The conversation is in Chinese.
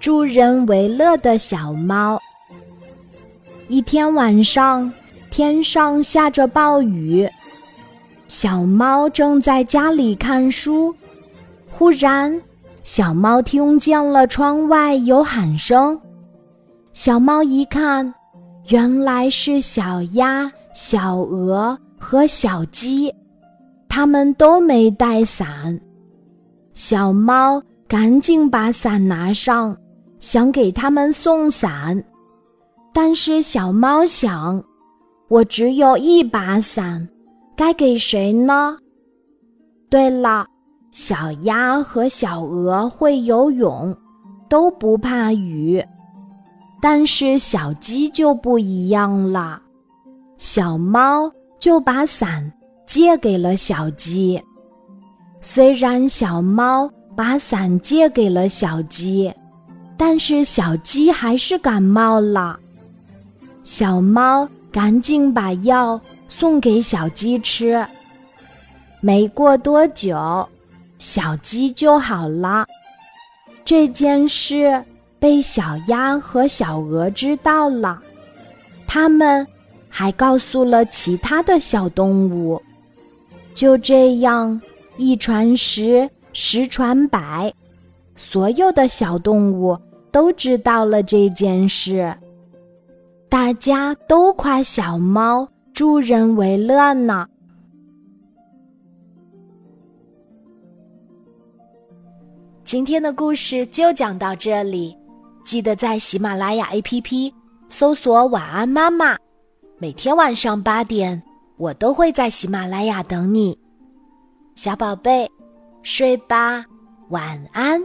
助人为乐的小猫。一天晚上，天上下着暴雨，小猫正在家里看书。忽然，小猫听见了窗外有喊声。小猫一看，原来是小鸭、小鹅和小鸡，它们都没带伞。小猫赶紧把伞拿上，想给他们送伞。但是小猫想，我只有一把伞，该给谁呢？对了，小鸭和小鹅会游泳，都不怕雨。但是小鸡就不一样了，小猫就把伞借给了小鸡。虽然小猫把伞借给了小鸡，但是小鸡还是感冒了。小猫赶紧把药送给小鸡吃。没过多久，小鸡就好了。这件事。被小鸭和小鹅知道了，他们还告诉了其他的小动物。就这样，一传十，十传百，所有的小动物都知道了这件事。大家都夸小猫助人为乐呢。今天的故事就讲到这里。记得在喜马拉雅 APP 搜索“晚安妈妈”，每天晚上八点，我都会在喜马拉雅等你，小宝贝，睡吧，晚安。